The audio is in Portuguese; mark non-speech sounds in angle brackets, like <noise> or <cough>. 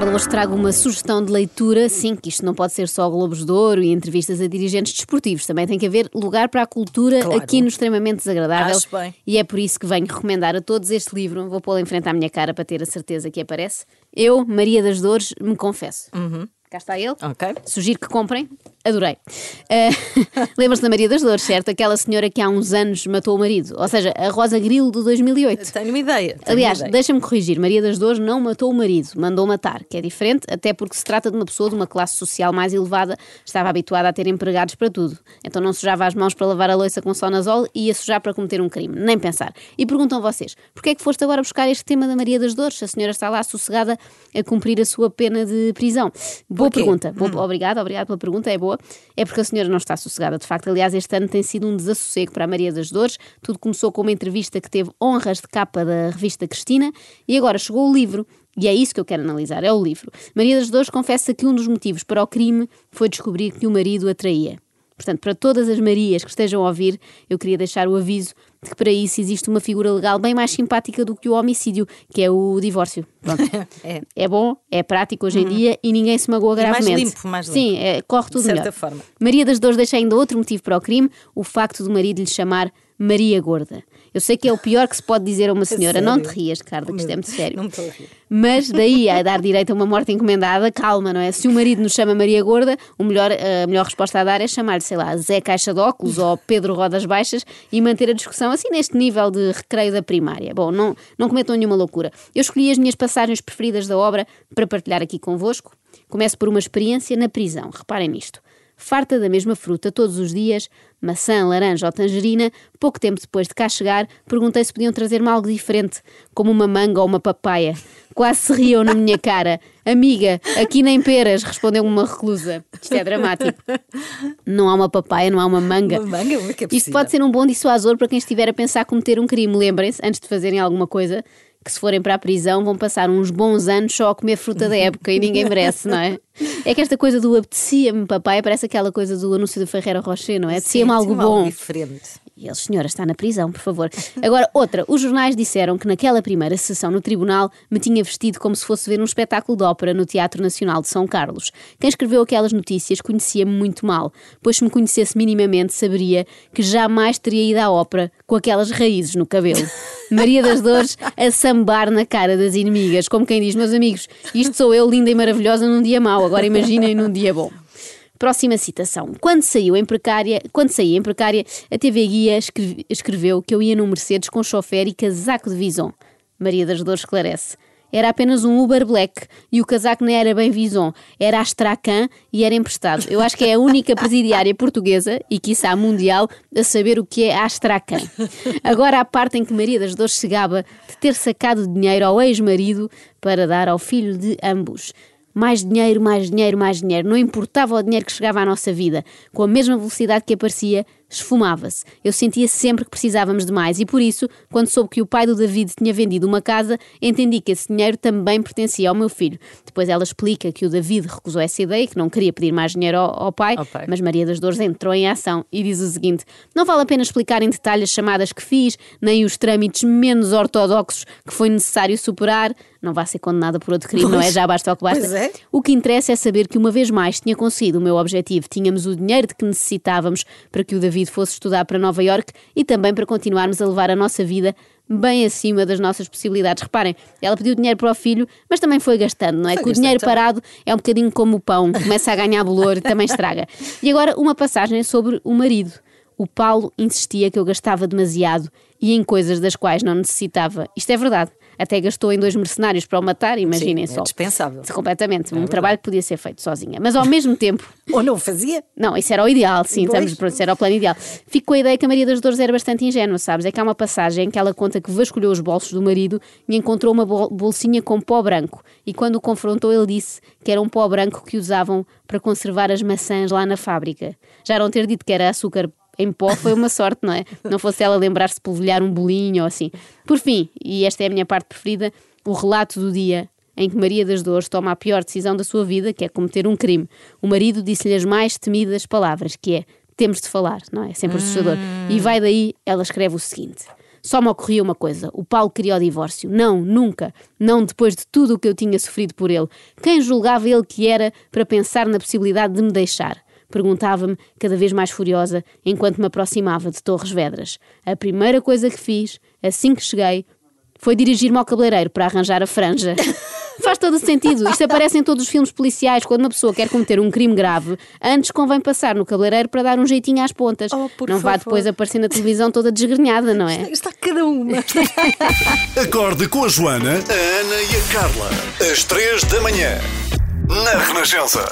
Carla, hoje trago uma sugestão de leitura. Sim, que isto não pode ser só Globos de Ouro e entrevistas a dirigentes desportivos. Também tem que haver lugar para a cultura Claro. aqui no Extremamente Desagradável. Acho bem. E é por isso que venho recomendar a todos este livro. Vou pô-lo em frente à minha cara para ter a certeza que aparece. Eu, Maria das Dores, me confesso. Cá está ele. Ok. Sugiro que comprem. Adorei. Eh, <laughs> Lembra-se da Maria das Dores, certo? Aquela senhora que há uns anos matou o marido. Ou seja, a Rosa Grilo de 2008. Tenho uma ideia. tenho Aliás, deixa-me corrigir, Maria das Dores não matou o marido, mandou matar, que é diferente, até porque se trata de uma pessoa de uma classe social mais elevada, estava habituada a ter empregados para tudo. Então não sujava as mãos para lavar a louça com sonazol e ia sujar para cometer um crime, nem pensar. E perguntam vocês, porquê é que foste agora buscar este tema da Maria das Dores? A senhora está lá sossegada a cumprir a sua pena de prisão. Boa pergunta, boa, obrigada, obrigada pela pergunta, é boa. É porque a senhora não está sossegada, de facto. Aliás, este ano tem sido um desassossego para a Maria das Dores. Tudo começou com uma entrevista que teve honras de capa da revista Cristina e agora chegou o livro. E é isso que eu quero analisar, é o livro. Maria das Dores confessa que um dos motivos para o crime foi descobrir que o marido a traía. Portanto, para todas as Marias que estejam a ouvir, eu queria deixar o aviso de que para isso existe uma figura legal bem mais simpática do que o homicídio, que é o divórcio. <laughs> É. É bom, é prático hoje em dia e ninguém se magoa E mais gravemente. limpo, mais limpo. Sim, é, corre tudo De certa melhor. forma. Maria das Dores deixa ainda outro motivo para o crime, o facto do marido lhe chamar Maria Gorda. Eu sei que é o pior que se pode dizer a uma senhora. Não te rias, Carla, que isto é muito sério. Não me estou a rir. Mas daí a dar direito a uma morte encomendada, calma, não é? Se o marido nos chama Maria Gorda, o melhor, a melhor resposta a dar é chamar-lhe, sei lá, Zé Caixa de Óculos ou Pedro Rodas Baixas e manter a discussão assim neste nível de recreio da primária. Bom, não, não cometam nenhuma loucura. Eu escolhi as minhas passagens preferidas da obra para partilhar aqui convosco. Começo por uma experiência na prisão. Reparem nisto. Farta da mesma fruta todos os dias, maçã, laranja ou tangerina, pouco tempo depois de cá chegar, perguntei se podiam trazer-me algo diferente, como uma manga ou uma papaya. Quase se riam na minha cara. Amiga, aqui nem peras, respondeu-me uma reclusa. Isto é dramático. Não há uma papaya, não há uma manga. Uma manga? É Isto pode ser um bom dissuasor para quem estiver a pensar cometer um crime. Lembrem-se, antes de fazerem alguma coisa, que se forem para a prisão vão passar uns bons anos só a comer fruta da época e ninguém merece, não é? <laughs> É que esta coisa do apetecia-me papai parece aquela coisa do anúncio do Ferreira Rocher, não é? Apetecia-me algo bom. diferente. E ele, senhora, está na prisão, por favor. Agora, outra. Os jornais disseram que naquela primeira sessão no tribunal me tinha vestido como se fosse ver um espetáculo de ópera no Teatro Nacional de São Carlos. Quem escreveu aquelas notícias conhecia-me muito mal, pois se me conhecesse minimamente saberia que jamais teria ido à ópera com aquelas raízes no cabelo. Maria das Dores a sambar na cara das inimigas, como quem diz, meus amigos, isto sou eu, linda e maravilhosa, num dia mau, agora imaginem num dia bom. Próxima citação. Quando saiu em precária, quando saí em precária, a TV Guia escreve- escreveu que eu ia num Mercedes com chofer e casaco de Vison. Maria das Dores esclarece. Era apenas um Uber Black e o casaco não era bem Vison, era Astracan e era emprestado. Eu acho que é a única presidiária portuguesa e quiçá mundial a saber o que é Astracan. Agora a parte em que Maria das Dores se gaba de ter sacado dinheiro ao ex-marido para dar ao filho de ambos. Mais dinheiro, mais dinheiro, mais dinheiro. Não importava o dinheiro que chegava à nossa vida. Com a mesma velocidade que aparecia, esfumava-se. Eu sentia sempre que precisávamos de mais e por isso, quando soube que o pai do David tinha vendido uma casa, entendi que esse dinheiro também pertencia ao meu filho. Depois ela explica que o David recusou essa ideia, que não queria pedir mais dinheiro ao, ao pai, pai. mas Maria das Dores entrou em ação e diz o seguinte: Não vale a pena explicar em detalhe as chamadas que fiz, nem os trâmites menos ortodoxos que foi necessário superar. Não vá ser condenada por outro crime, não é? Pois. Já basta o que basta. Pois é. O que interessa é saber que uma vez mais tinha conseguido o meu objetivo. Tínhamos o dinheiro de que necessitávamos para que o David fosse estudar para Nova York e também para continuarmos a levar a nossa vida bem acima das nossas possibilidades. Reparem, ela pediu dinheiro para o filho, mas também foi gastando, não é? Foi que o dinheiro parado é um bocadinho como o pão, começa a ganhar bolor e <laughs> também estraga. E agora uma passagem sobre o marido. O Paulo insistia que eu gastava demasiado e em coisas das quais não necessitava. Isto é verdade. Até gastou em dois mercenários para o matar, imaginem Sim, é só. dispensável. Completamente. um trabalho que podia ser feito sozinha. Mas ao mesmo tempo, <laughs> Ou não fazia? não, isso era o ideal, sim, Pois. estamos pronto, isso era o plano ideal. Fico com a ideia que a Maria das Dores era bastante ingênua, sabes? É que há uma passagem em que ela conta que vasculhou os bolsos do marido e encontrou uma bol- bolsinha com pó branco. E quando o confrontou, ele disse que era um pó branco que usavam para conservar as maçãs lá na fábrica. Já não ter dito que era açúcar em pó foi uma sorte, não é? Não fosse ela lembrar-se de polvilhar um bolinho ou assim. Por fim, e esta é a minha parte preferida, o relato do dia em que Maria das Dores toma a pior decisão da sua vida, que é cometer um crime. O marido disse-lhe as mais temidas palavras, que é temos de falar, não é? Sempre assustador. E vai daí, ela escreve o seguinte: Só me ocorria uma coisa: o Paulo queria o divórcio. Não, nunca. Não depois de tudo o que eu tinha sofrido por ele. Quem julgava ele que era para pensar na possibilidade de me deixar? Perguntava-me, cada vez mais furiosa, enquanto me aproximava de Torres Vedras. A primeira coisa que fiz, assim que cheguei, foi dirigir-me ao cabeleireiro para arranjar a franja. <laughs> Faz todo o sentido. Isto aparece em todos os filmes policiais. Quando uma pessoa quer cometer um crime grave, antes convém passar no cabeleireiro para dar um jeitinho às pontas. Oh, não vá favor. depois aparecer na televisão toda desgrenhada, não é? Está cada uma. <laughs> Acorde com a Joana, a Ana e a Carla. Às três da manhã. Na Renascença.